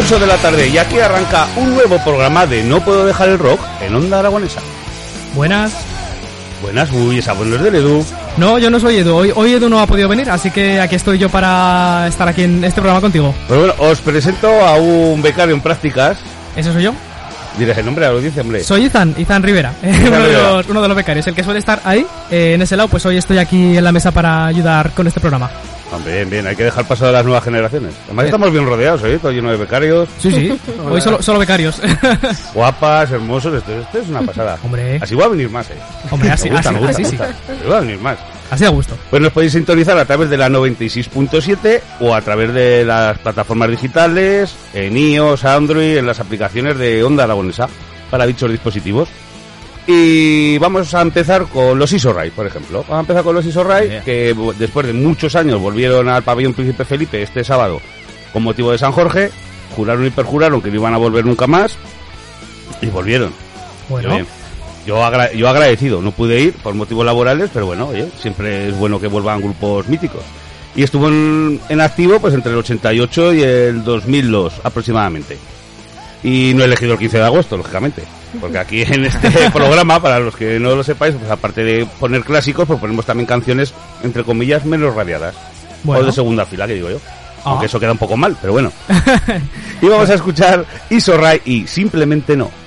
8 de la tarde y aquí arranca un nuevo programa de No puedo dejar el rock en Onda Aragonesa. Buenas. Buenas, uy, esa voz no es del Edu. No, yo no soy Edu. Hoy, hoy Edu no ha podido venir, así que aquí estoy yo para estar aquí en este programa contigo. Pues bueno, os presento a un becario en prácticas. ¿Eso soy yo? Diré el nombre a la audiencia, hombre. Soy Izan, Izan Rivera, uno, De los, uno de los becarios, el que suele estar ahí, eh, en ese lado, pues hoy estoy aquí en la mesa para ayudar con este programa. Bien, bien, hay que dejar paso a las nuevas generaciones. Además estamos bien rodeados, ¿eh? Todo lleno de becarios. Sí, sí, hoy solo, solo becarios. Guapas, hermosos, esto, esto es una pasada. Hombre. Así va a venir más, ¿eh? Hombre, así- gusta, así- gusta, así me sí. gusta. Así va a venir más. Así a gusto. Pues nos podéis sintonizar a través de la 96.7 o a través de las plataformas digitales, en iOS, Android, en las aplicaciones de Onda Aragonesa para dichos dispositivos. Y vamos a empezar con los Isorray, por ejemplo. Vamos a empezar con los Isorray, que bu- después de muchos años volvieron al pabellón Príncipe Felipe este sábado con motivo de San Jorge. Juraron y perjuraron que no iban a volver nunca más. Y volvieron. Bueno. Yo, bien. Yo, agra- yo agradecido, no pude ir por motivos laborales, pero bueno, oye, siempre es bueno que vuelvan grupos míticos. Y estuvo en, en activo pues entre el 88 y el 2002 aproximadamente. Y no he elegido el 15 de agosto, lógicamente. Porque aquí en este programa, para los que no lo sepáis, pues aparte de poner clásicos, pues ponemos también canciones, entre comillas, menos radiadas. Bueno. O de segunda fila, que digo yo. Ah. Aunque eso queda un poco mal, pero bueno. y vamos a escuchar Isorray y Simplemente No.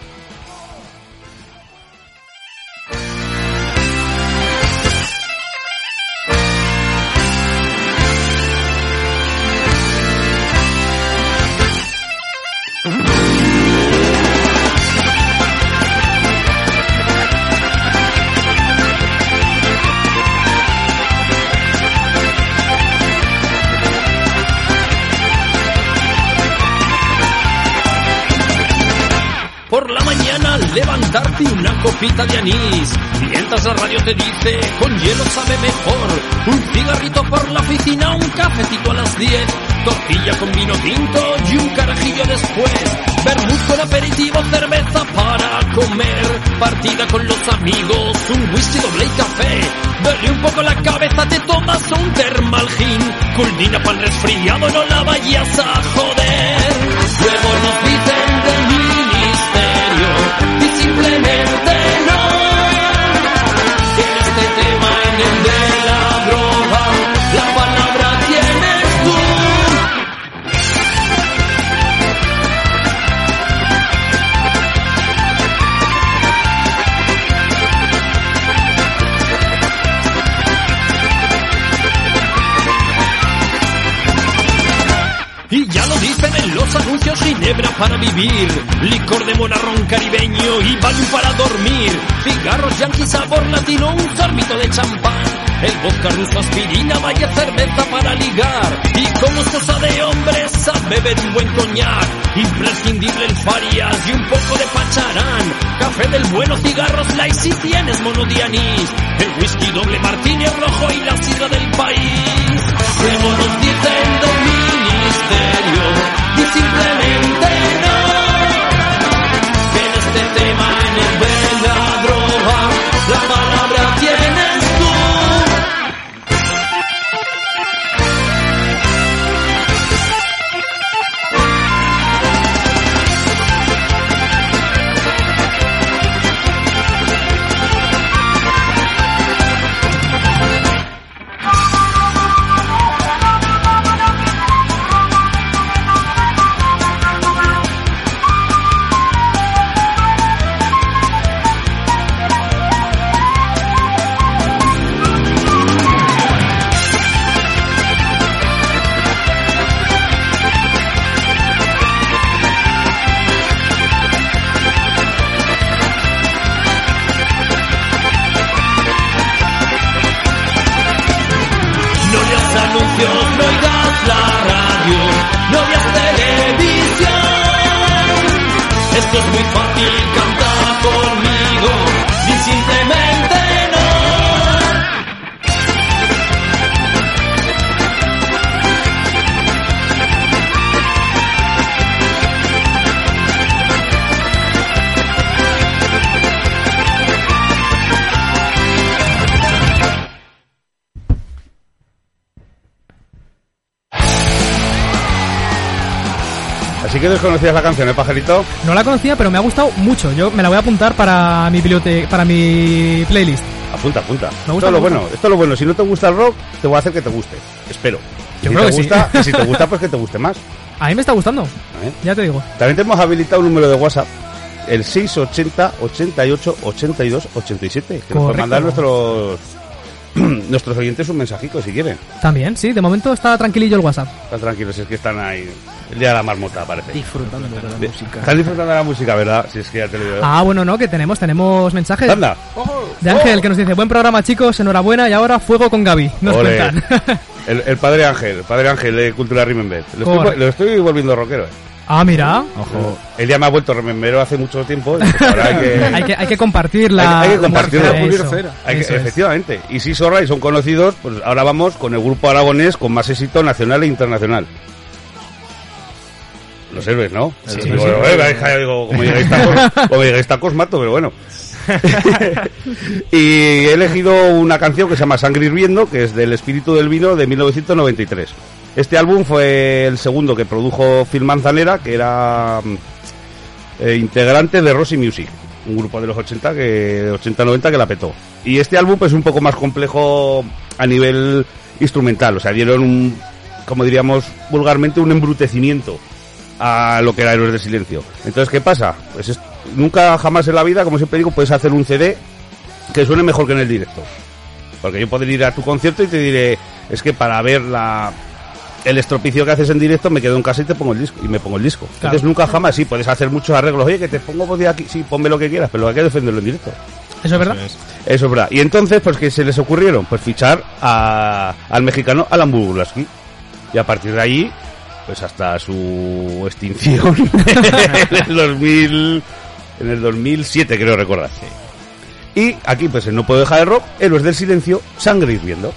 Copita de anís, mientras la radio te dice con hielo sabe mejor. Un cigarrito por la oficina, un cafecito a las 10, tortilla con vino tinto y un carajillo después. Vermut con aperitivo, cerveza para comer, partida con los amigos, un whisky doble y café. Duele un poco la cabeza, te tomas un termalgin, culmina pan resfriado, no la vayas a joder. Luego nos dicen del ministerio y simplemente para vivir, licor de monarrón caribeño y Valium para dormir, cigarros yankee sabor latino, un sorbito de champán, el vodka ruso aspirina, vaya cerveza para ligar, y como es cosa de hombres, a beber un buen coñac, imprescindible el farias y un poco de pacharán, café del bueno, cigarros light tienes monodianís, el whisky doble martini rojo y la sidra del país. Luego nos ministerio y simplemente. En este tema, en es muy fácil, Desconocías la canción, ¿eh, pajarito? No la conocía, pero me ha gustado mucho. Yo me la voy a apuntar para mi biblioteca, para mi playlist. Apunta, apunta. Me gusta, esto es lo bueno, esto es lo bueno. Si no te gusta el rock, te voy a hacer que te guste. Espero. Yo si creo te que sí. gusta, y si te gusta, pues que te guste más. A mí me está gustando, ¿eh? ya te digo. También te hemos habilitado un número de WhatsApp, el 680 88 82 87, que nos pueden Correcto. mandar nuestros nuestros oyentes un mensajico si quieren. También, sí, de momento está tranquilillo el WhatsApp. Están tranquilos, es que están ahí. El día de la marmota, parece. Disfrutando de la música. Están disfrutando de la música, ¿verdad? Si es que ya te lo digo. Ah, bueno, no, que tenemos, tenemos mensajes Anda. de Ángel que nos dice, buen programa chicos, enhorabuena y ahora fuego con Gaby. Nos Ole. cuentan. El, el padre Ángel, el padre Ángel de Cultura Remember. Lo estoy, lo estoy volviendo rockero. eh. Ah, mira, Ojo. Él ya me ha vuelto remembero hace mucho tiempo. pues ahora hay que, hay que, hay que compartir la... Hay que- hay que compartirlo. Eso, Pulir cera. hay que- eso es. efectivamente. Y si Sorra y son conocidos, pues ahora vamos con el grupo aragonés con más éxito nacional e internacional. Los héroes, ¿no? Sí, digo, sí, eh, sí. vais a- digo, como digáis tacos, como digáis tacos mato, pero bueno. y he elegido una canción que se llama Sangre Hirviendo, que es del Espíritu del Vino de 1993. Este álbum fue el segundo que produjo Phil Manzanera, que era mm, eh, integrante de Rosy Music, un grupo de los 80 que 80-90 que la petó. Y este álbum pues, es un poco más complejo a nivel instrumental, o sea, dieron un, como diríamos vulgarmente, un embrutecimiento a lo que era Héroes del Silencio. Entonces, ¿qué pasa? Pues es- nunca jamás en la vida, como siempre digo, puedes hacer un CD que suene mejor que en el directo. Porque yo podría ir a tu concierto y te diré, es que para ver la, el estropicio que haces en directo me quedo en casa y te pongo el disco y me pongo el disco. Claro. Entonces nunca jamás sí puedes hacer muchos arreglos. Oye, que te pongo voz de aquí, sí, ponme lo que quieras, pero hay que defenderlo en directo. ¿Eso es verdad? Eso es verdad. Y entonces, pues que se les ocurrieron, pues fichar a- al mexicano Alan Bugulaski. Y a partir de allí, pues hasta su extinción en el 2000, en el 2007 creo recordar. Y aquí, pues en No Puedo Dejar el Rock, Héroes del Silencio, Sangre Hirviendo.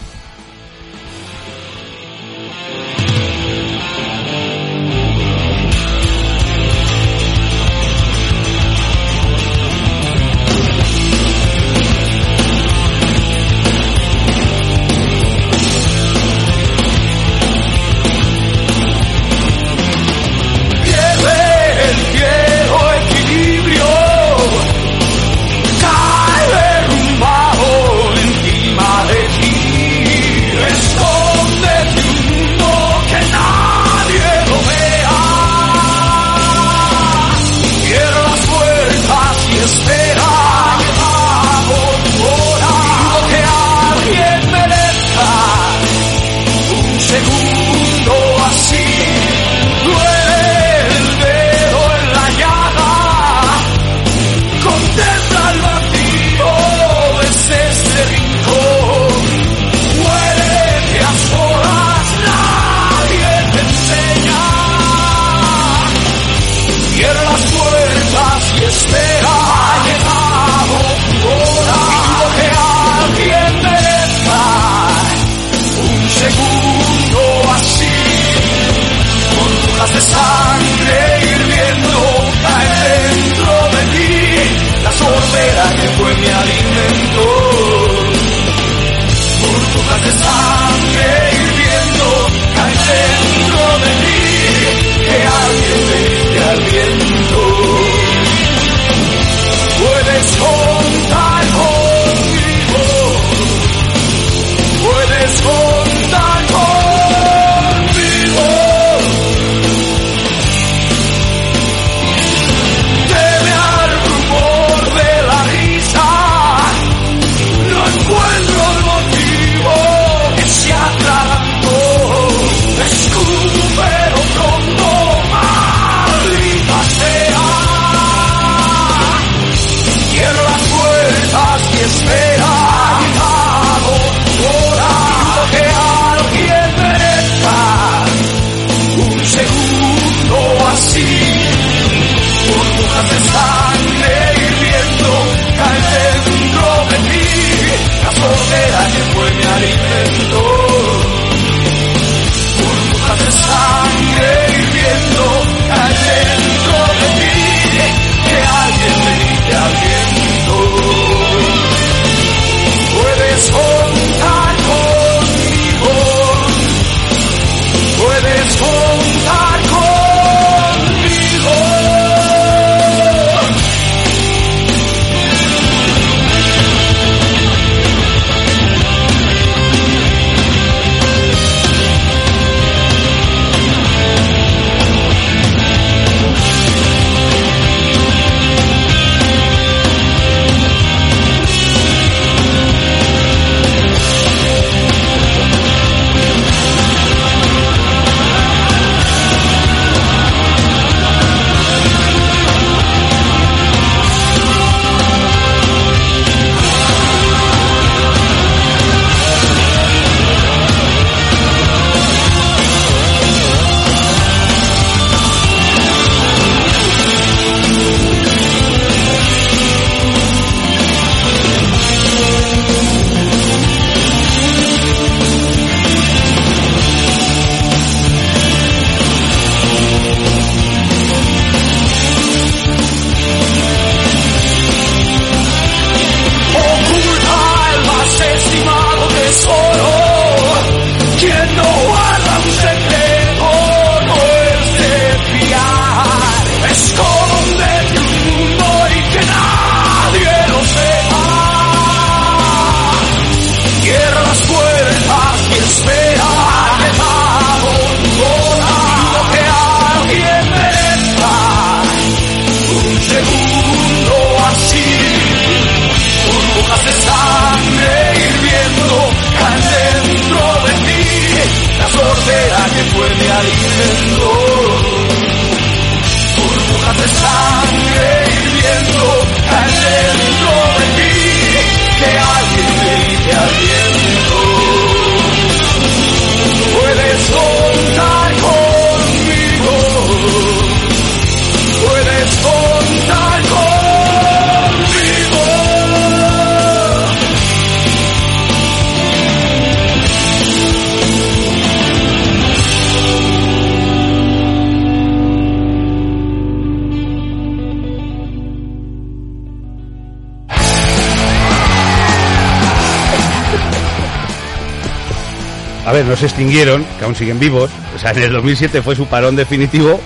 Ver, se extinguieron, que aún siguen vivos. O sea, en el 2007 fue su parón definitivo.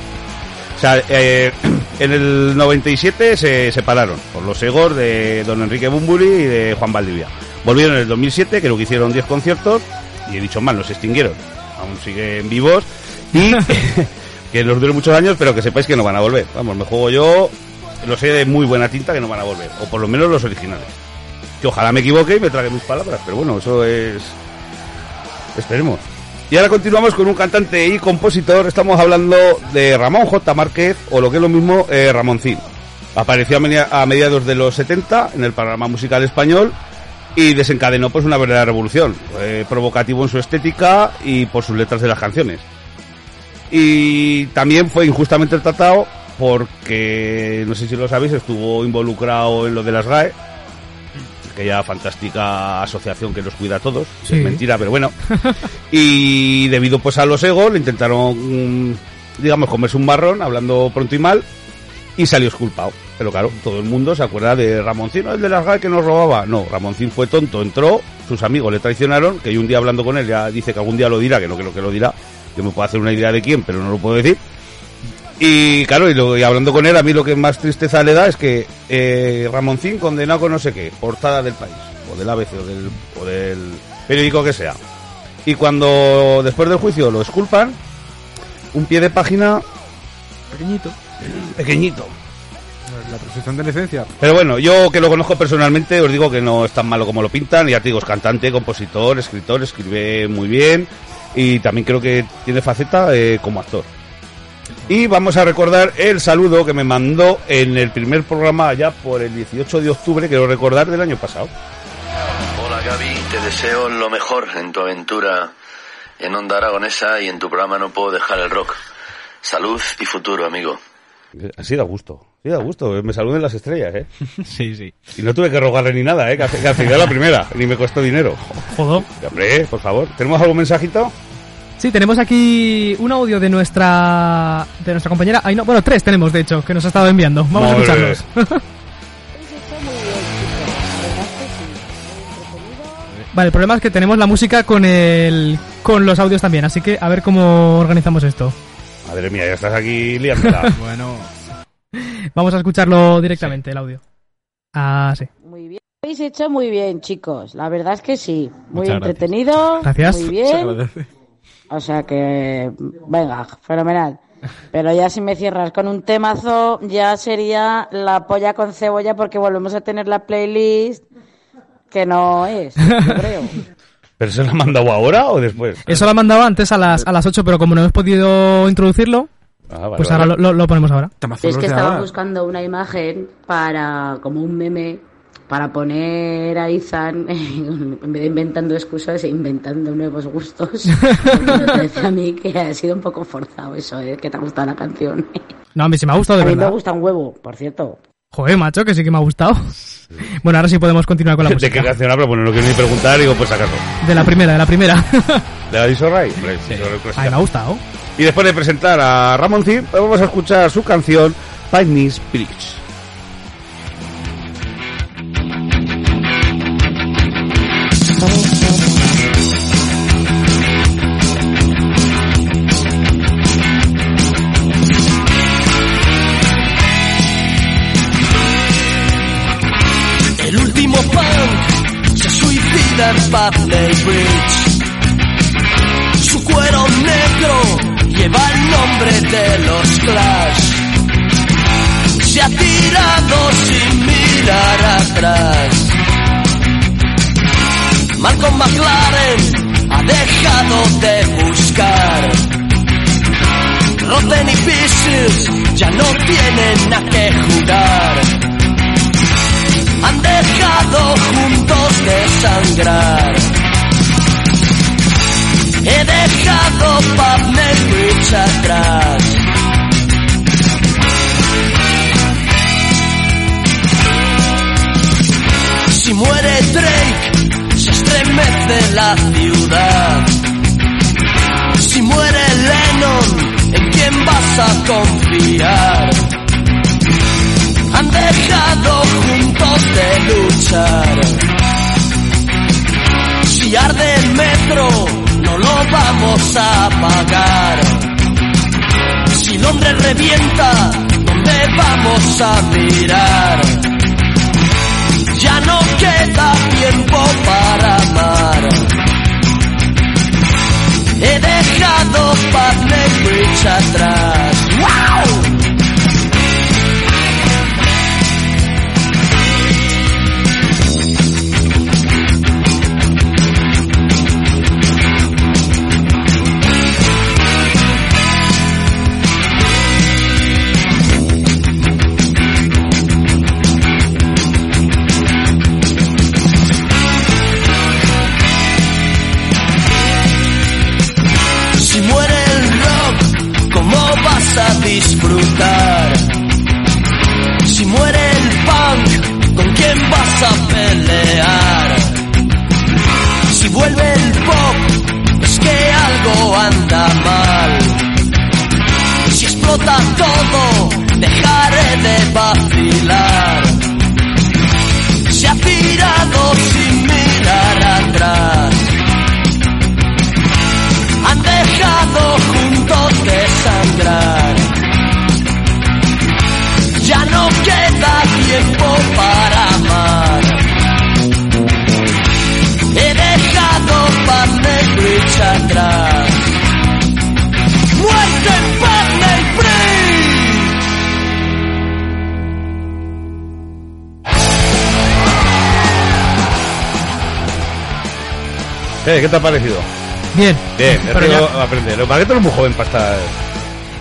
O sea, eh, en el 97 se separaron por los egos de don Enrique Bumburi y de Juan Valdivia. Volvieron en el 2007, creo que hicieron 10 conciertos, y he dicho mal, no se extinguieron. Aún siguen vivos y que los dure muchos años, pero que sepáis que no van a volver. Vamos, me juego yo, lo sé de muy buena tinta que no van a volver, o por lo menos los originales. Que ojalá me equivoque y me trague mis palabras, pero bueno, eso es Esperemos. Y ahora continuamos con un cantante y compositor. Estamos hablando de Ramón J. Márquez, o lo que es lo mismo, eh, Ramoncín. Apareció a, media- a mediados de los 70 en el panorama musical español y desencadenó pues una verdadera revolución. Fue provocativo en su estética y por sus letras de las canciones. Y también fue injustamente tratado porque, no sé si lo sabéis, estuvo involucrado en lo de las GAE, aquella fantástica asociación que nos cuida a todos. Sí. Es mentira, pero bueno. y debido pues a los egos, le intentaron, mm, digamos, comerse un marrón, hablando pronto y mal, y salió exculpado. Pero claro, todo el mundo se acuerda de Ramoncín, ¿no? el de las GAE que nos robaba. No, Ramoncín fue tonto, entró, sus amigos le traicionaron, que yo un día hablando con él ya dice que algún día lo dirá, que no creo que lo dirá. Yo me puedo hacer una idea de quién, pero no lo puedo decir. Y claro, y, lo- y hablando con él, a mí lo que más tristeza le da es que eh, Ramoncín condenado con no sé qué, portada del país, o del ABC, o del, o del periódico que sea. Y cuando después del juicio lo exculpan, un pie de página Pequeñito. pequeñito. La presunción de licencia. Pero bueno, yo que lo conozco personalmente, os digo que no es tan malo como lo pintan. Ya te digo, es cantante, compositor, escritor, escribe muy bien. Y también creo que tiene faceta eh, como actor. Y vamos a recordar el saludo que me mandó en el primer programa allá por el 18 de octubre, quiero recordar, del año pasado. Hola Gaby, te deseo lo mejor en tu aventura en Onda Aragonesa y en tu programa No Puedo Dejar el Rock. Salud y futuro, amigo. Así da gusto, sí da gusto. Me saluden las estrellas, ¿eh? Sí, sí. Y no tuve que rogarle ni nada, ¿eh? Que, al- que al final la primera, ni me costó dinero. Jodo. Hombre, por favor. ¿Tenemos algún mensajito? Sí, tenemos aquí un audio de nuestra de nuestra compañera. Ay, no, bueno, tres tenemos, de hecho, que nos ha estado enviando. Vamos a Muy escucharlos. Vale, el problema es que tenemos la música con el con los audios también, así que a ver cómo organizamos esto. Madre mía, ya estás aquí liándola. Bueno, Vamos a escucharlo directamente, el audio. Ah, sí. Muy bien. Lo habéis hecho muy bien, chicos. La verdad es que sí. Muy Muchas entretenido. Gracias. Muy bien. O sea que, venga, fenomenal. Pero ya si me cierras con un temazo, ya sería la polla con cebolla porque volvemos a tener la playlist que no es, yo creo. ¿Pero se la ha mandado ahora o después? Eso lo ha mandado antes a las, a las 8, pero como no hemos podido introducirlo, Ah, vale, pues vale. ahora lo, lo- lo ponemos ahora. Temazo Es que estaba buscando una imagen para, como un meme, para poner a Izan, en vez de inventando excusas, e inventando nuevos gustos. Me parece a mí que ha sido un poco forzado eso, ¿eh? que te ha gustado la canción. No, a mí sí me ha gustado A de mí me verdad. gusta un huevo, por cierto. Joder, macho, que sí que me ha gustado. Bueno, ahora sí podemos continuar con la ¿De qué música. canción habla? Bueno, no quiero ni preguntar, digo, pues acaso. De la primera, de la primera. ¿De la Disorray? Hombre, sí. Ay, me ha gustado. Y después de presentar a Ramoncín, pues vamos a escuchar su canción Pioneer's Bridge. McLaren ha dejado de buscar. Rotten y Vicious ya no tienen a qué jugar. Han dejado juntos de sangrar. He dejado Pavner Bridge atrás. Si muere Drake, estremece la ciudad. Si muere Lennon, ¿en quién vas a confiar? Han dejado juntos de luchar. Si arde el metro, no lo vamos a apagar. Si Londres revienta, ¿dónde vamos a mirar? No queda tiempo para amar. He dejado Putney Bridge atrás. ¡Wow! ¿Qué te ha parecido? Bien. Bien, Pero ya- aprender. Lo que tú eres muy joven para estar...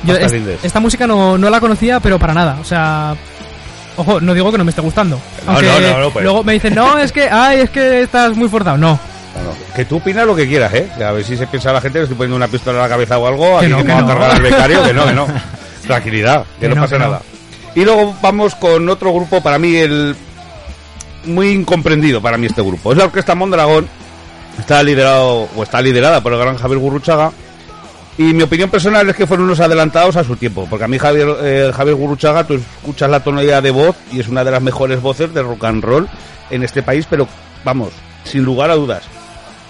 Yo para es- estar lindes. esta música no, no la conocía, pero para nada. O sea, ojo, no digo que no me esté gustando. No, Aunque no, no, no, pues. luego me dicen, no, es que, ay, es que estás muy forzado. No, Bueno, que tú opinas lo que quieras, ¿eh? A ver si se piensa la gente que estoy poniendo una pistola en la cabeza o algo, Que aquí no, que a no. cargar al becario, que no, que no. Tranquilidad, que, Que no, pasa nada. Y luego vamos con otro grupo, para mí el muy incomprendido para mí este grupo. Es la Orquesta Mondragón, está liderado o está liderada por el gran Javier Gurruchaga. Y mi opinión personal es que fueron unos adelantados a su tiempo, porque a mí Javier, eh, Javier Gurruchaga, tú escuchas la tonalidad de voz y es una de las mejores voces de rock and roll en este país, pero vamos, sin lugar a dudas.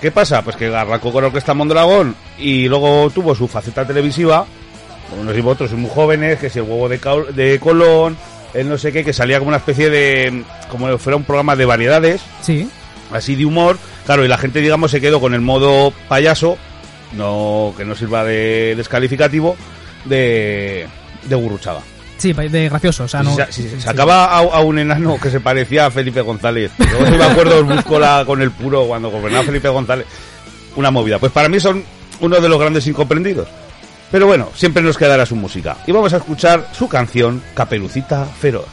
¿Qué pasa? Pues que arrancó con la Orquesta Mondragón y luego tuvo su faceta televisiva, unos y otros muy jóvenes, que si el huevo de, de Colón, el no sé qué, que salía como una especie de, como fuera un programa de variedades, sí. Así de humor, claro, y la gente, digamos, se quedó con el modo payaso, no que no sirva de descalificativo, de, de Gurruchaga. Sí, de gracioso. O sea, no. Se sacaba a, a un enano que se parecía a Felipe González. Yo si me acuerdo, busco la, con el puro cuando gobernaba Felipe González. Una movida. Pues para mí son uno de los grandes incomprendidos. Pero bueno, siempre nos quedará su música. Y vamos a escuchar su canción, Caperucita Feroz.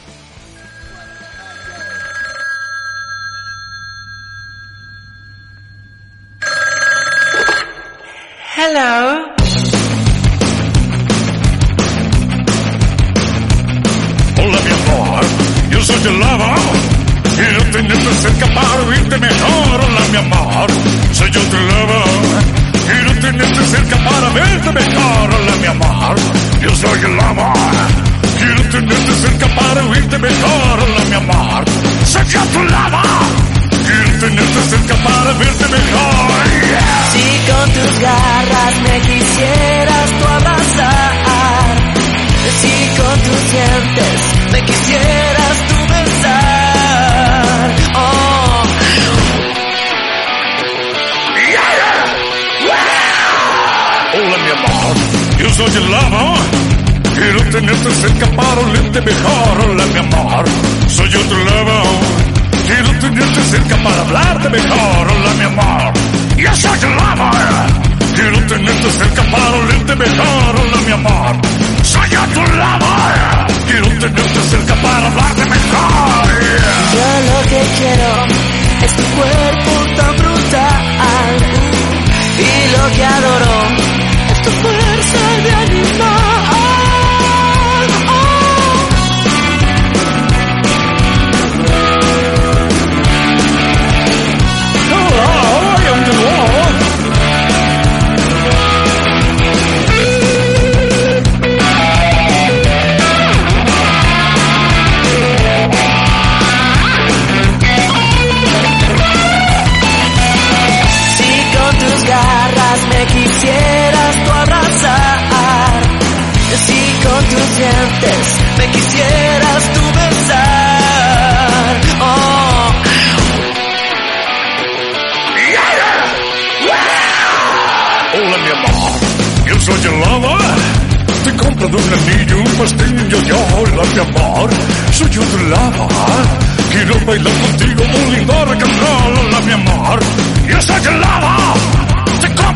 Quiero tenerte cerca para hablarte mejor Hola mi amor, yo soy el lava Quiero tenerte cerca para olerte mejor, hola mi amor. Soy a tu lado, quiero tenerte cerca para hablarte mejor. Yo lo que quiero es tu cuerpo tan brutal. Y lo que adoro es tu fuerza de animal. Quisieras tú abrazar, si con tus dientes me quisieras tú besar, oh. Hola mi amor, yo soy el lava. Te compro un anillo, un pastillo, yo, hola mi amor. Soy yo de lava. Quiero bailar contigo un lindo rock hola mi amor. Yo soy el lava.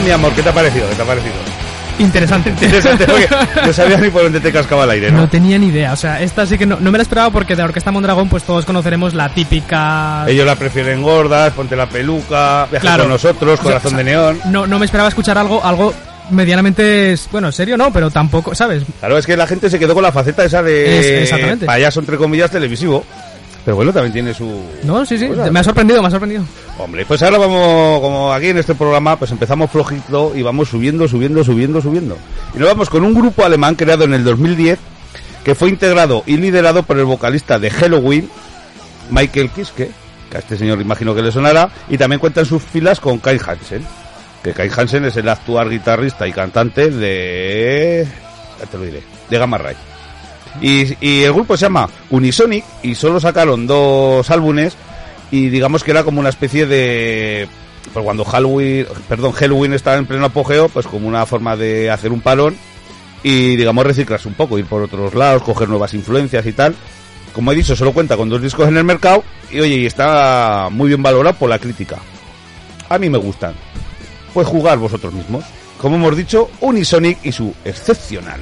Mi amor, ¿qué te ha parecido? ¿Qué te ha parecido? Interesante. Interesante, porque no sabía ni por dónde te cascaba el aire, ¿no? No tenía ni idea, o sea, esta sí que no, no me la esperaba porque de la Orquesta Mondragón pues todos conoceremos la típica... Ellos la prefieren gordas, ponte la peluca, viaja Claro. con nosotros, corazón o sea, de neón. No, no me esperaba escuchar algo, algo medianamente, bueno, serio no, pero tampoco, ¿sabes? Claro, es que la gente se quedó con la faceta esa de Es- exactamente. payaso, entre comillas, televisivo. Pero bueno, también tiene su... No, sí, sí, me ha sorprendido, me ha sorprendido. Hombre, pues ahora vamos, como aquí en este programa, pues empezamos flojito y vamos subiendo, subiendo, subiendo, subiendo. Y nos vamos con un grupo alemán creado en el 2010 que fue integrado y liderado por el vocalista de Halloween, Michael Kiske, que a este señor imagino que le sonará, y también cuenta en sus filas con Kai Hansen, que Kai Hansen es el actual guitarrista y cantante de... ya te lo diré, de Gamma Ray. Y, el grupo se llama Unisonic y solo sacaron dos álbumes y digamos que era como una especie de pues cuando Halloween, perdón, Halloween estaba en pleno apogeo, pues como una forma de hacer un parón y digamos reciclarse un poco, ir por otros lados, coger nuevas influencias y tal. Como he dicho, solo cuenta con dos discos en el mercado y oye, y está muy bien valorado por la crítica. A mí me gustan. Pues jugar vosotros mismos. Como hemos dicho, Unisonic y su excepcional.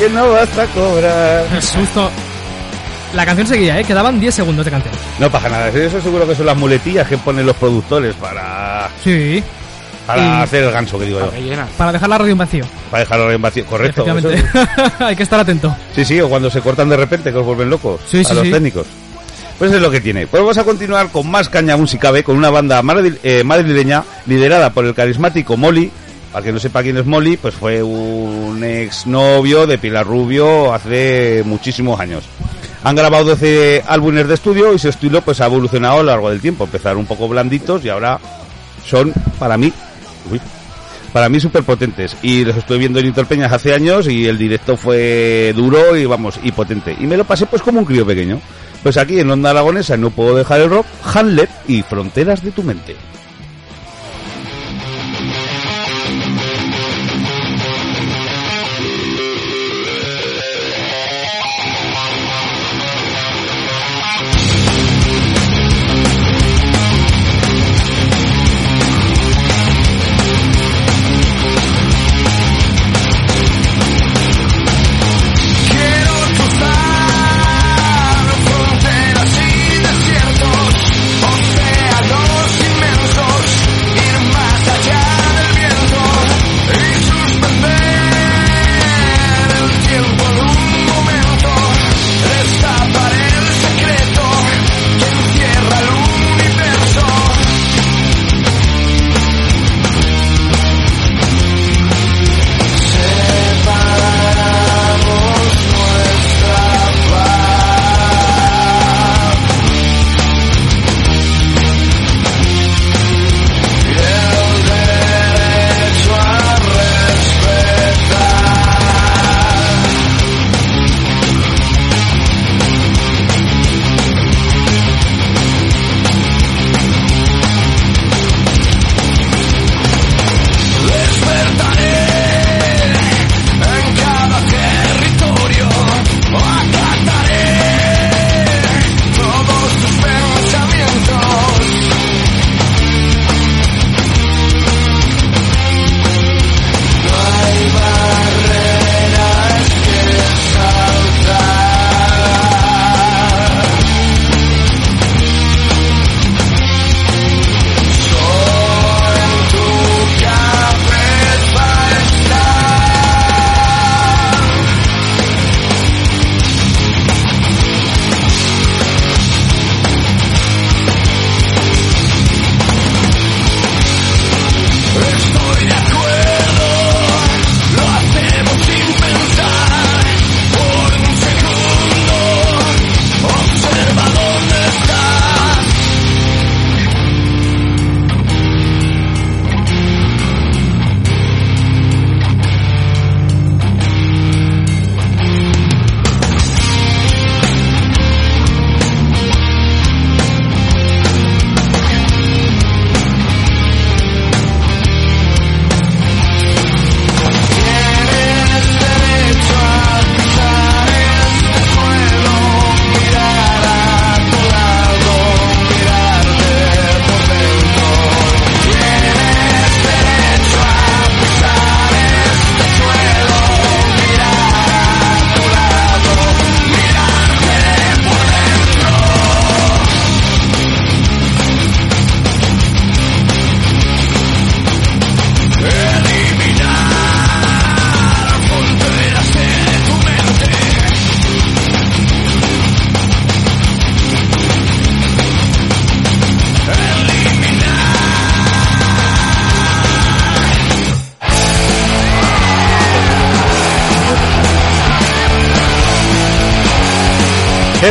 Que no vas a cobrar. Qué susto. La canción seguía, ¿eh? Quedaban 10 segundos de canción. No pasa nada, eso seguro que son las muletillas que ponen los productores para, Sí. para Y- hacer el ganso que digo yo. Para dejar la radio en vacío. Para dejarlo en vacío. Correcto. Efectivamente. eso- Hay que estar atento. Sí, sí, o cuando se cortan de repente que os vuelven locos Sí, a sí, los sí. técnicos. Pues es lo que tiene. Pues vamos a continuar con más caña música B, con una banda madri- eh, madrileña liderada por el carismático Molly. Para que no sepa quién es Molly, pues fue un exnovio de Pilar Rubio hace muchísimos años. Han grabado 12 álbumes de estudio y su estilo pues ha evolucionado a lo largo del tiempo. Empezaron un poco blanditos y ahora son, para mí, uy, para mí súper potentes. Y los estuve viendo en Interpeñas hace años y el directo fue duro y vamos, y potente. Y me lo pasé pues como un crío pequeño. Pues aquí en Onda Aragonesa no puedo dejar el rock, Hamlet y Fronteras de tu mente.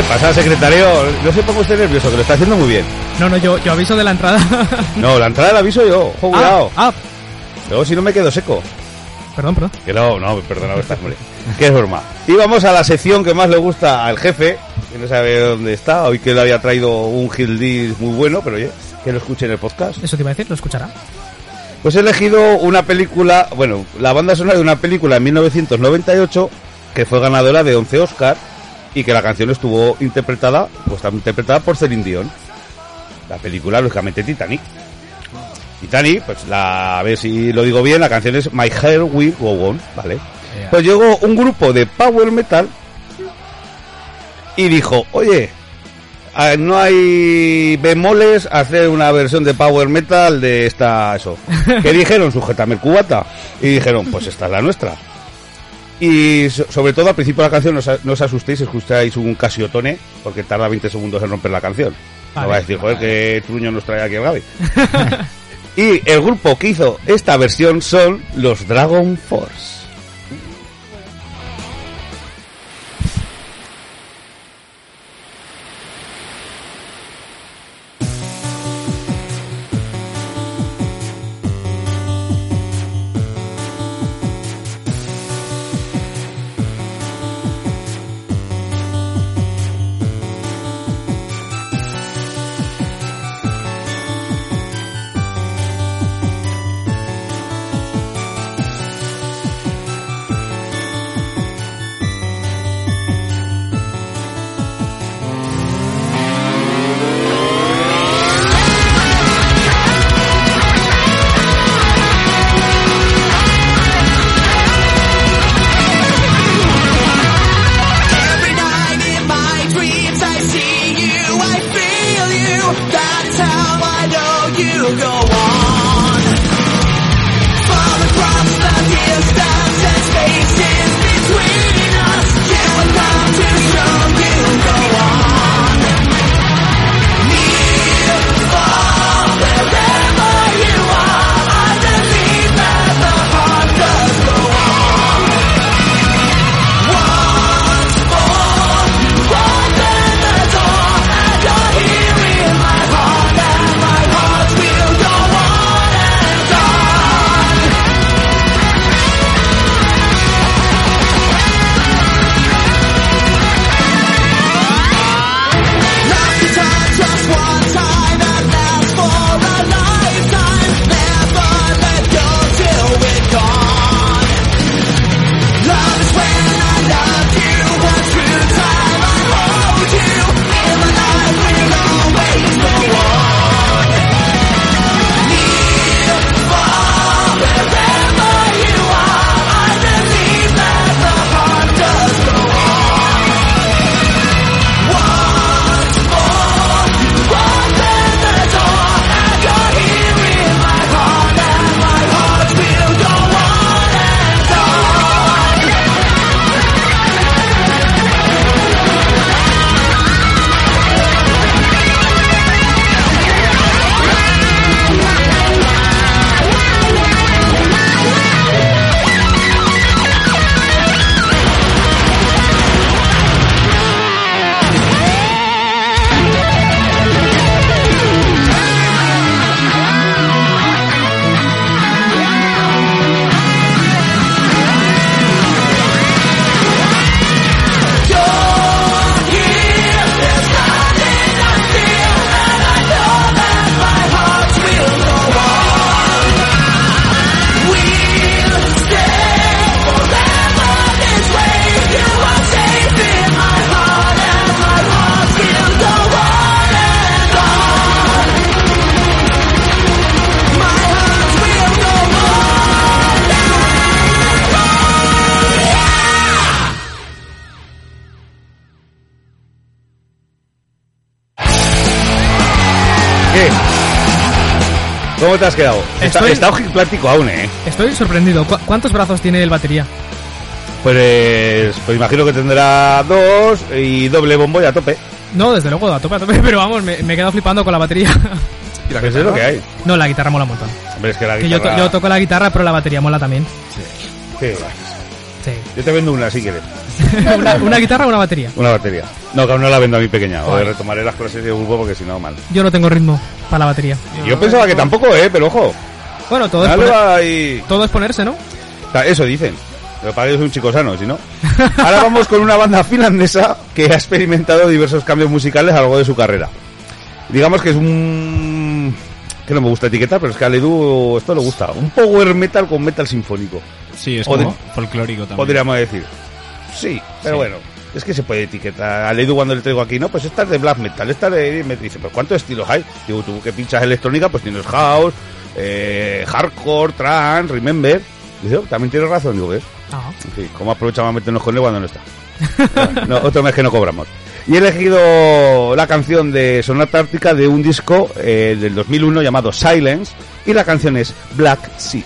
Pasa, secretario? No se ponga usted nervioso, que lo está haciendo muy bien. No, no, yo, yo aviso de la entrada. No, la entrada la aviso yo, ojo, cuidado. ah, Luego si no me quedo seco. perdón, perdón. Que no, no, perdona, que estás, hombre. Es broma. Y vamos a la sección que más le gusta al jefe, que no sabe dónde está, hoy que le había traído un Gildis muy bueno, pero oye, que lo escuche en el podcast. Eso te iba a decir, lo escuchará. Pues he elegido una película, bueno, la banda sonora de una película en 1998 que fue ganadora de 11 Oscar y que la canción estuvo interpretada, pues está interpretada por Celine Dion. La película, lógicamente, Titanic. Titanic, pues la, a ver si lo digo bien, la canción es My Hair Will Go On, ¿vale? Pues llegó un grupo de power metal y dijo, oye, no hay bemoles, hacer una versión de power metal de esta, eso. ¿Qué dijeron? Sujétame el cubata. Y dijeron, pues esta es la nuestra. Y so- sobre todo al principio de la canción no os, a- no os asustéis si escucháis un casiotone, porque tarda 20 segundos en romper la canción. Vale. no va a decir, joder, que truño nos trae aquí el Gaby. y el grupo que hizo esta versión son los Dragon Force. Te has quedado? Está, Estoy- está ojiplático aún, ¿eh? Estoy sorprendido. ¿Cu- ¿Cuántos brazos tiene el batería? Pues, pues imagino que tendrá dos y doble bombo y a tope. No, desde luego, a tope, a tope, pero vamos, me, me he quedado flipando con la batería. Pues es lo que hay. No, la guitarra mola un montón. Hombre, es que la Que yo, to- yo toco la guitarra, pero la batería mola también. ¿Qué? Sí. Yo te vendo una si quieres. una, una guitarra o una batería. Una batería. No, que aún no la vendo a mi pequeña. O Vale. retomaré las clases de grupo porque si no, mal. Yo no tengo ritmo para la batería. Yo pensaba que tampoco, ¿eh? Pero ojo. Bueno, todo es, poner- ahí. todo es ponerse, ¿no? O Eso dicen. Pero para yo soy un chico sano, si no. Ahora vamos con una banda finlandesa que ha experimentado diversos cambios musicales a lo largo de su carrera. Digamos que es un... que no me gusta etiquetar, pero es que a Ledu esto le gusta. Un power metal con metal sinfónico. Sí, es como folclórico también. Podríamos decir. Sí, pero Sí. bueno. Es que se puede etiquetar. A Ledu cuando le traigo aquí, no, pues esta es de black metal, esta es de... Me dice, pero ¿cuántos estilos hay? Digo, tú que pinchas electrónica, pues tienes house, eh, hardcore, trance, remember. Dice, "Oh, también tienes razón, digo, ¿ves? Ah. Sí, ¿Cómo aprovechamos a meternos con él cuando no está? No, otro mes que no cobramos. Y he elegido la canción de Sonata Ártica de un disco eh, del 2001 llamado Silence y la canción es Black Sea.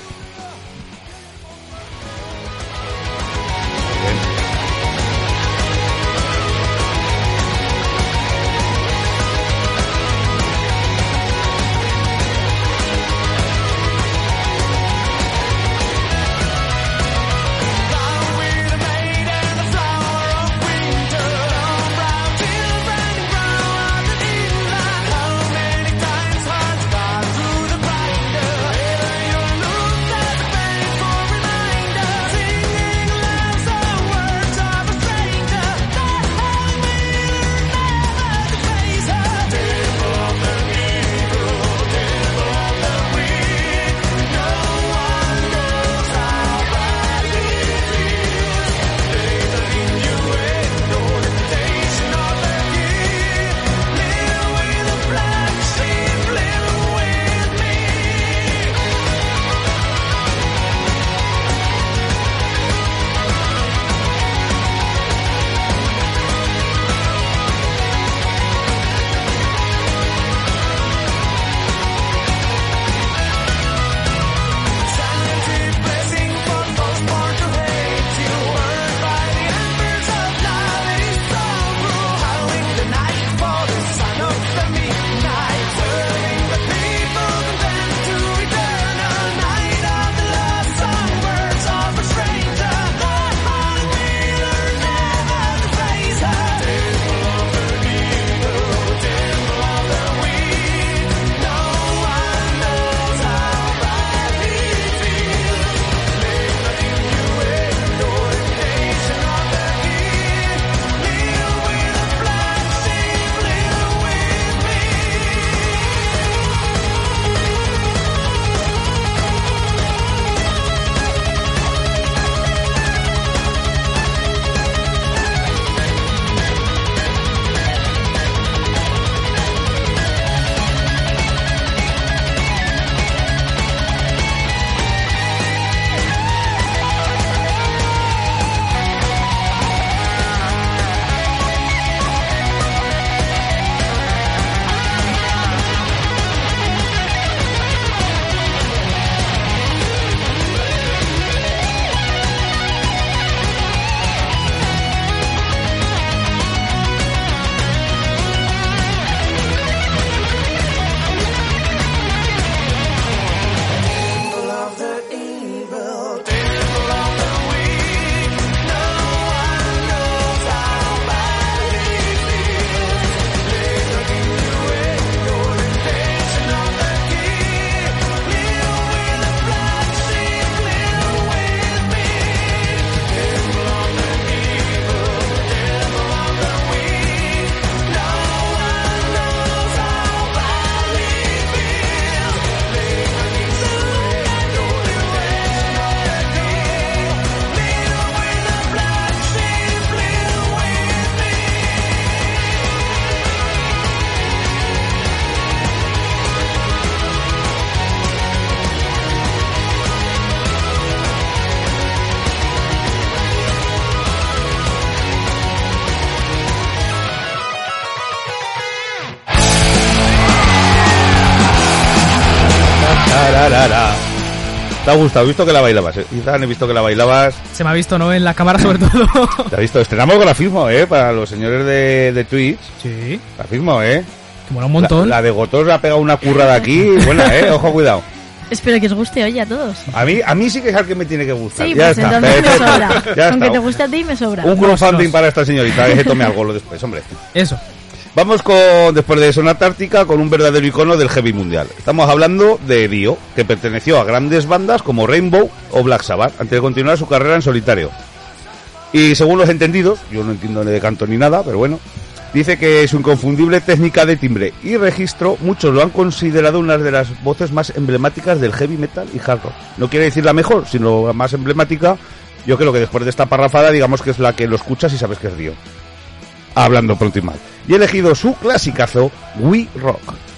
Ha gustado? ¿He visto que la bailabas? eh? Izan, he visto que la bailabas. Se me ha visto, ¿no? En la cámara sobre todo. ¿Te has visto? Estrenamos grafismo, ¿eh? Para los señores de, de Twitch. Sí. Grafismo, ¿eh? Que mola un montón. La, la de Gotos ha pegado una currada aquí. Buena, ¿eh? Ojo, cuidado. Espero que os guste hoy a todos. A mí, a mí sí que es al que me tiene que gustar. Sí, ya pues está. entonces me sobra. Ya Aunque está. te guste a ti, me sobra. Un crowdfunding para esta señorita, que se tome algo lo después, hombre. Eso. Vamos con, después de Sonata Ártica, con un verdadero icono del heavy mundial. Estamos hablando de Dio, que perteneció a grandes bandas como Rainbow o Black Sabbath, antes de continuar su carrera en solitario. Y según los entendidos, yo no entiendo ni de canto ni nada, pero bueno, dice que su inconfundible técnica de timbre y registro, muchos lo han considerado una de las voces más emblemáticas del heavy metal y hard rock. No quiere decir la mejor, sino la más emblemática. Yo creo que después de esta parrafada, digamos que es la que lo escuchas y sabes que es Dio. Hablando pronto y mal. Y he elegido su clasicazo, We Rock.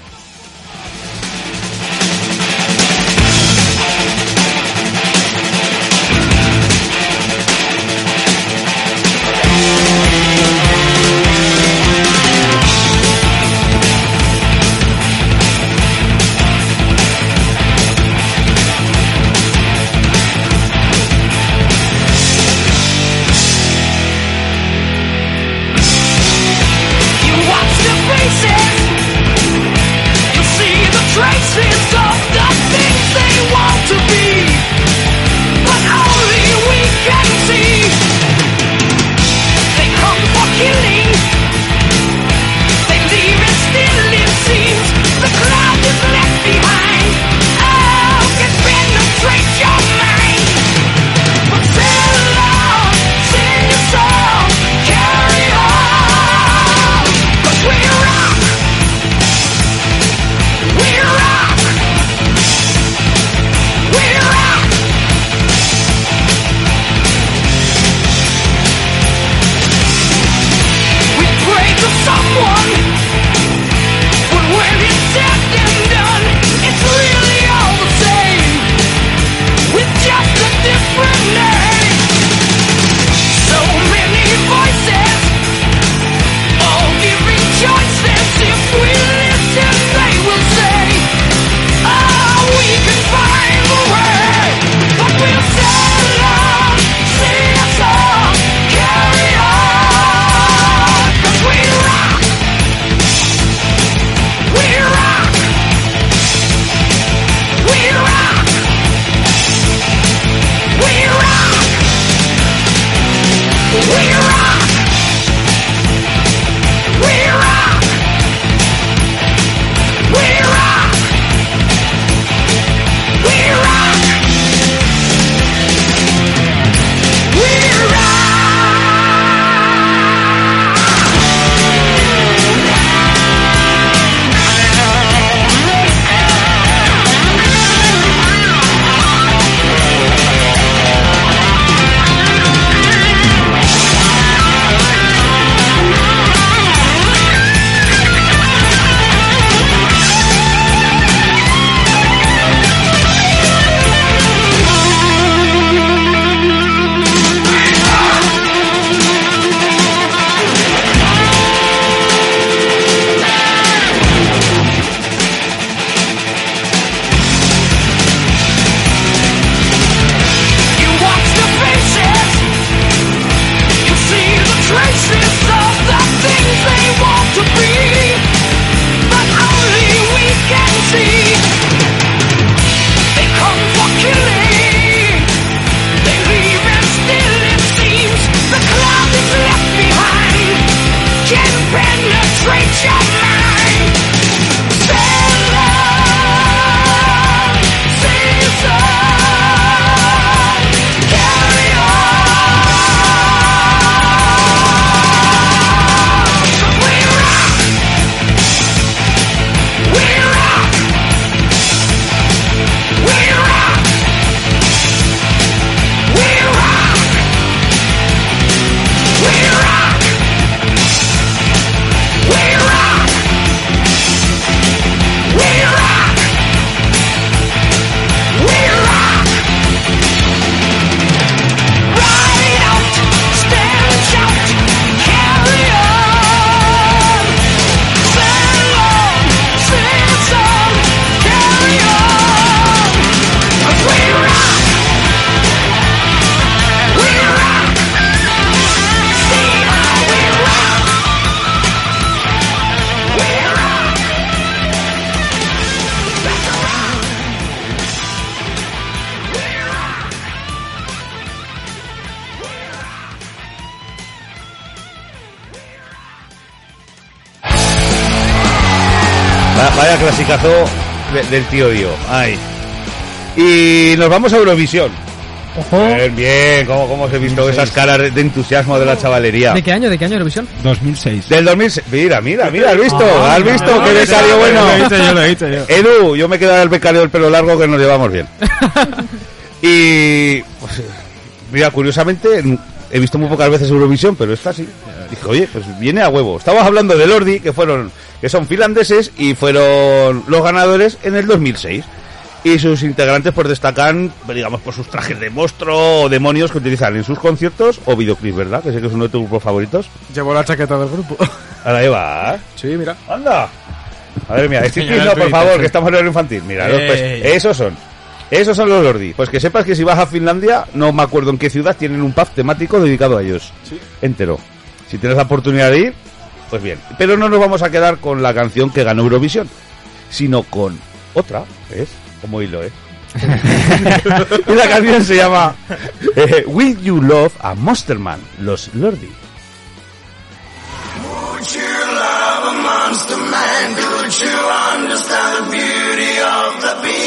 De- del tío Dio. Ay. Y nos vamos a Eurovisión. Bien, bien, cómo, cómo os he visto esas caras de entusiasmo de la chavalería. ¿De qué año? ¿De qué año Eurovisión? 2006. Del 2006. Mira, mira, mira, has visto, Ah, has visto mira, que becario mira, bueno. lo he visto yo, lo he visto yo. Edu, yo me quedo el becario del pelo largo que nos llevamos bien. y pues, mira, curiosamente he visto muy pocas veces Eurovisión, pero esta sí. Dije, oye, pues viene a huevo. Estamos hablando de Lordi, que fueron, que son finlandeses y fueron los ganadores en el 2006. Y sus integrantes pues destacan, digamos, por sus trajes de monstruo o demonios que utilizan en sus conciertos o videoclips, ¿verdad? Que sé que es uno de tus grupos favoritos. Llevo la chaqueta del grupo. Ahora lleva. Sí, mira. Anda. Madre mía, Señora no, por favor, sí. que estamos en horario infantil. Mira, pues, esos son. Esos son los Lordi. Pues que sepas que si vas a Finlandia, no me acuerdo en qué ciudad, tienen un pub temático dedicado a ellos. Entero. Si tienes la oportunidad de ir, pues bien. Pero no nos vamos a quedar con la canción que ganó Eurovisión, sino con otra, ¿ves? Como hilo, ¿eh? y la canción se llama eh, Will You Love a Monsterman, los Lordi. Would you love a monster man? Could you understand the beauty of the beast?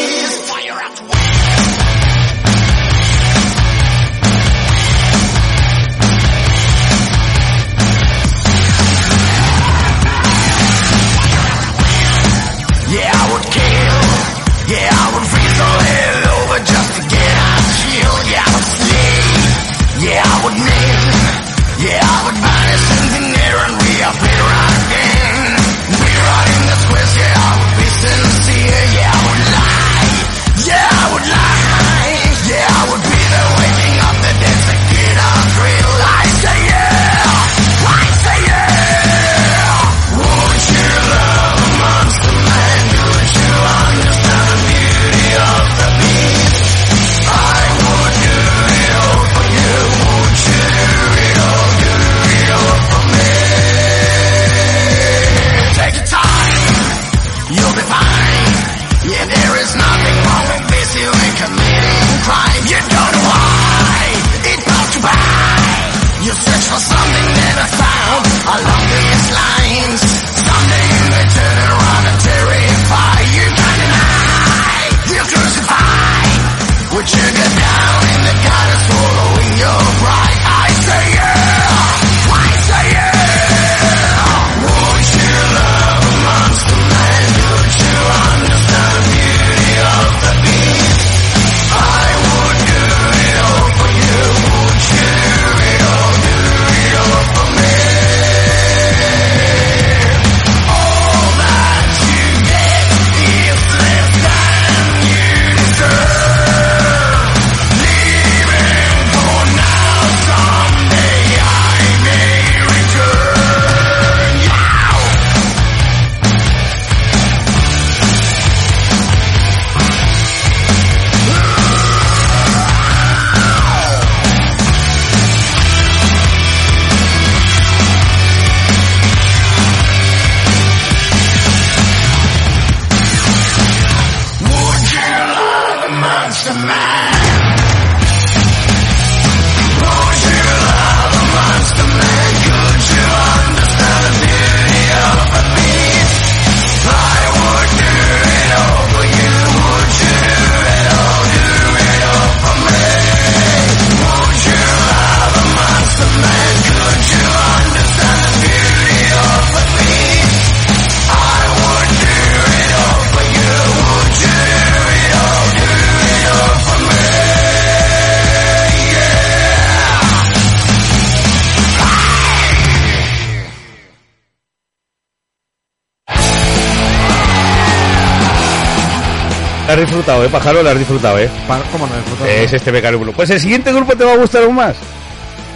Disfrutado, ¿eh, pájaro? La has disfrutado, ¿eh? ¿Cómo no disfrutar? Es este becario Blue. Pues el siguiente grupo te va a gustar aún más.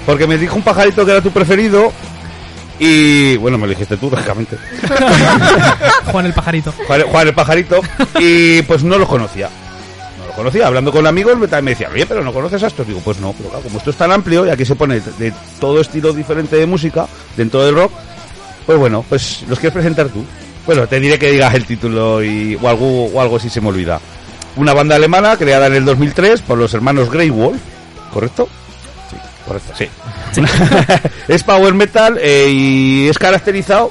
Porque me dijo un pajarito que era tu preferido. Y bueno, me lo dijiste tú, lógicamente. Juan el pajarito. Juan, Juan el pajarito. Y pues no los conocía. No los conocía. Hablando con amigos me, me decía, oye, pero no conoces a estos. Digo, pues no, pero claro, como esto es tan amplio y aquí se pone de todo estilo diferente de música dentro del rock, pues bueno, pues los quieres presentar tú. Bueno, te diré que digas el título y, o, algo, o algo si se me olvida. Una banda alemana creada en el 2003 por los hermanos Grey Wolf, ¿correcto? Sí, correcto, sí. es power metal eh, y es caracterizado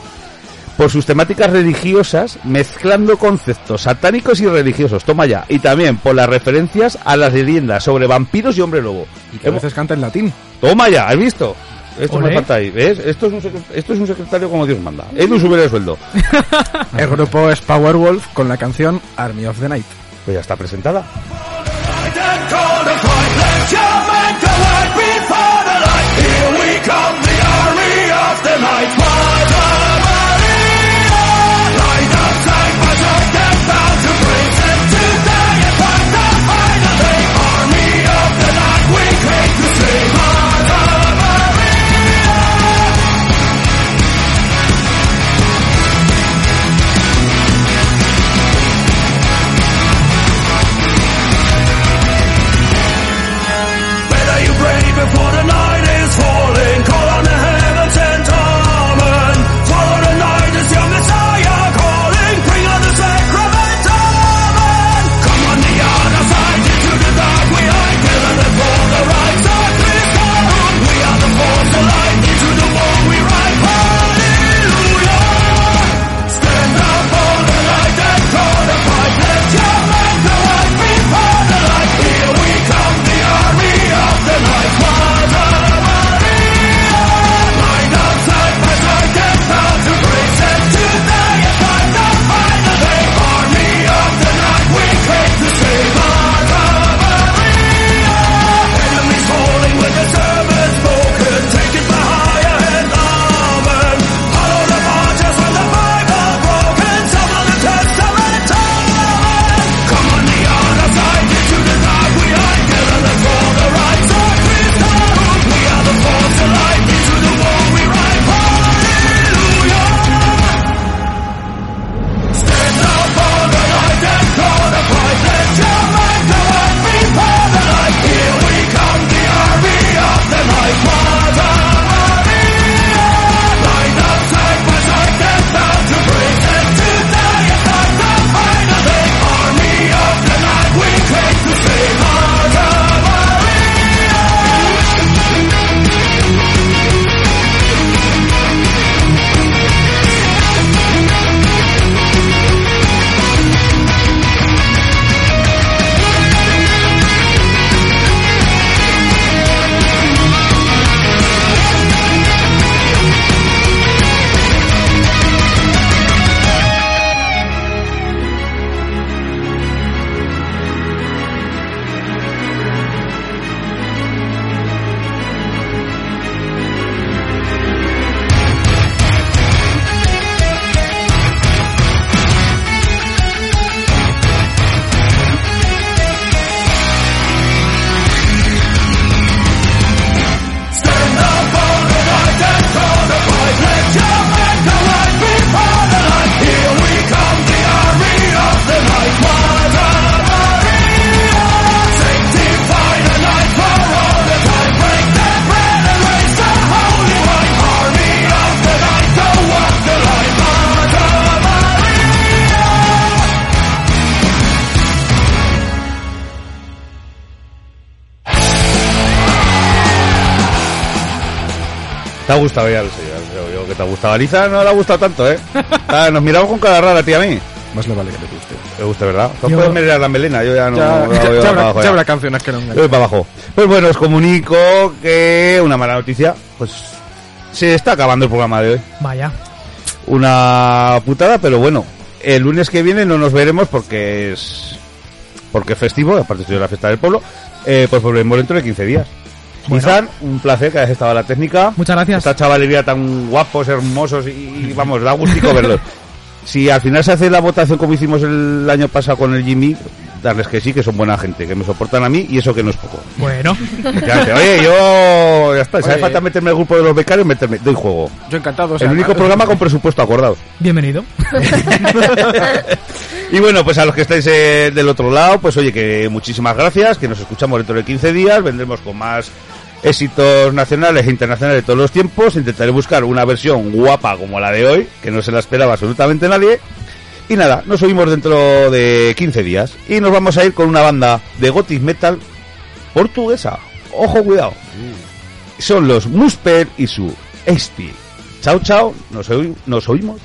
por sus temáticas religiosas, mezclando conceptos satánicos y religiosos. Toma ya. Y también por las referencias a las leyendas sobre vampiros y hombre lobo. Y que a veces canta en latín. Toma ya, ¿has visto? Esto Olé. me falta ahí, ¿ves? Esto es, un esto es un secretario como Dios manda. Edu sube el sueldo. El grupo es Powerwolf con la canción Army of the Night. Pues ya está presentada. Gustado ya, lo sé, yo que te ha gustado. A Lisa no le ha gustado tanto, ¿eh? Ah, nos miramos con cara rara, tía, a mí. Más le vale que le guste. Me gusta, ¿verdad? No Yo- puedes mirar la melena, yo ya no... Ya- habrá- abajo ya habrá canciones que no Yo voy para abajo. Pues bueno, os comunico que una mala noticia, pues se está acabando el programa de hoy. Vaya. Una putada, pero bueno, el lunes que viene no nos veremos porque es porque es festivo, aparte estoy de la fiesta del pueblo, eh, pues volvemos dentro de 15 días. Bueno. Izan, un placer que hayas estado a la técnica. Muchas gracias. Esta chavalería tan guapos, hermosos y, y, vamos, da gustico verlos. Si al final se hace la votación como hicimos el año pasado con el Jimmy, darles que sí, que son buena gente, que me soportan a mí y eso que no es poco. Bueno. Oye, yo ya está, si hace falta meterme al grupo de los becarios, meterme, doy juego. Yo encantado. o sea, El único programa con presupuesto acordado. Bienvenido. Y bueno, pues a los que estáis eh, del otro lado, pues oye, que muchísimas gracias, que nos escuchamos dentro de 15 días, vendremos con más éxitos nacionales e internacionales de todos los tiempos, intentaré buscar una versión guapa como la de hoy, que no se la esperaba absolutamente nadie. Y nada, nos oímos dentro de 15 días y nos vamos a ir con una banda de gothic metal portuguesa. Ojo, cuidado. Son los Musper y su Esti. Chao, chao, nos, oí- nos oímos